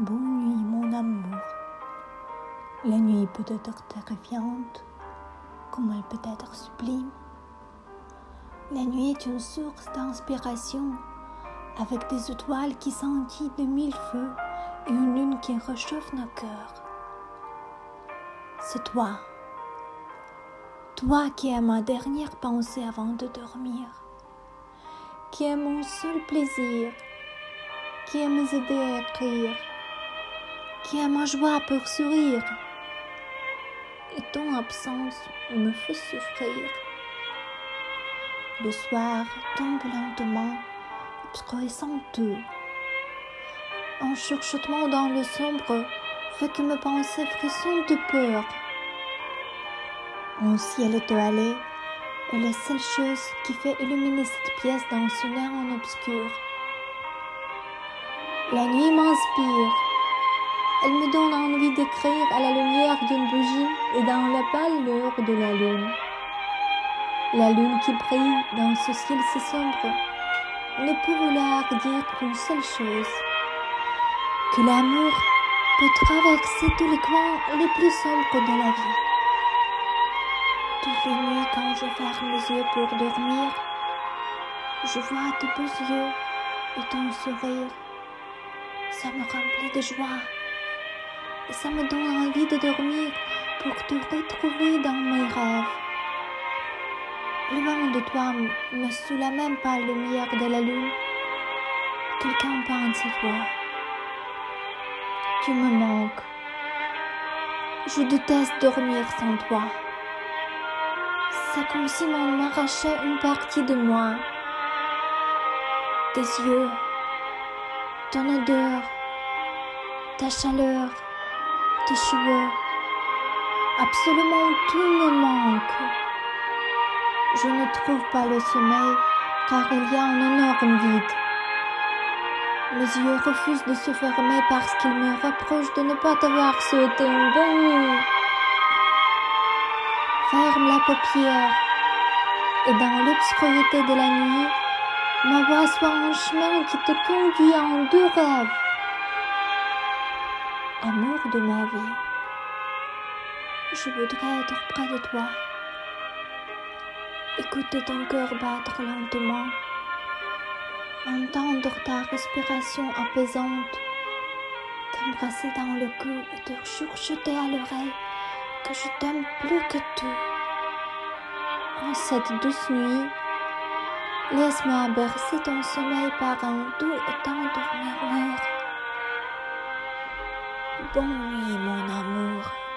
Bonne nuit, mon amour. La nuit peut être terrifiante, comme elle peut être sublime. La nuit est une source d'inspiration, avec des étoiles qui scintillent de mille feux et une lune qui réchauffe nos cœurs. C'est toi, toi qui es ma dernière pensée avant de dormir, qui est mon seul plaisir, qui est mes idées à écrire qui a ma joie pour sourire. Et ton absence me fait souffrir. Le soir tombe lentement, obscurcissant tout. Un chuchotement dans le sombre fait que mes pensées frissonnent de peur. Un ciel étoilé est la seule chose qui fait illuminer cette pièce dans son air en obscur. La nuit m'inspire elle me donne envie d'écrire à la lumière d'une bougie et dans la pâleur de la lune. La lune qui brille dans ce ciel si sombre ne peut vouloir dire qu'une seule chose, que l'amour peut traverser tous les coins les plus sombres de la vie. Toutes les nuits quand je ferme les yeux pour dormir, je vois tes beaux yeux et ton sourire. Ça me remplit de joie ça me donne envie de dormir pour te retrouver dans mes rêves. Loin de toi, mais sous la même pâle lumière de la lune, quelqu'un pense à toi. Tu me manques. Je déteste dormir sans toi. C'est comme si on m'arrachait une partie de moi. Tes yeux, ton odeur, ta chaleur tes cheveux. Absolument tout me manque. Je ne trouve pas le sommeil car il y a un énorme vide. Mes yeux refusent de se fermer parce qu'ils me reprochent de ne pas t'avoir souhaité une bonne. Ferme la paupière et dans l'obscurité de la nuit, ma voix soit un chemin qui te conduit en deux rêves amour de ma vie. Je voudrais être près de toi, écouter ton cœur battre lentement, entendre ta respiration apaisante, t'embrasser dans le cou et te chuchoter à l'oreille que je t'aime plus que tout. En cette douce nuit, laisse-moi bercer ton sommeil par un doux et tendre murmure. Bonne nuit, mon amour.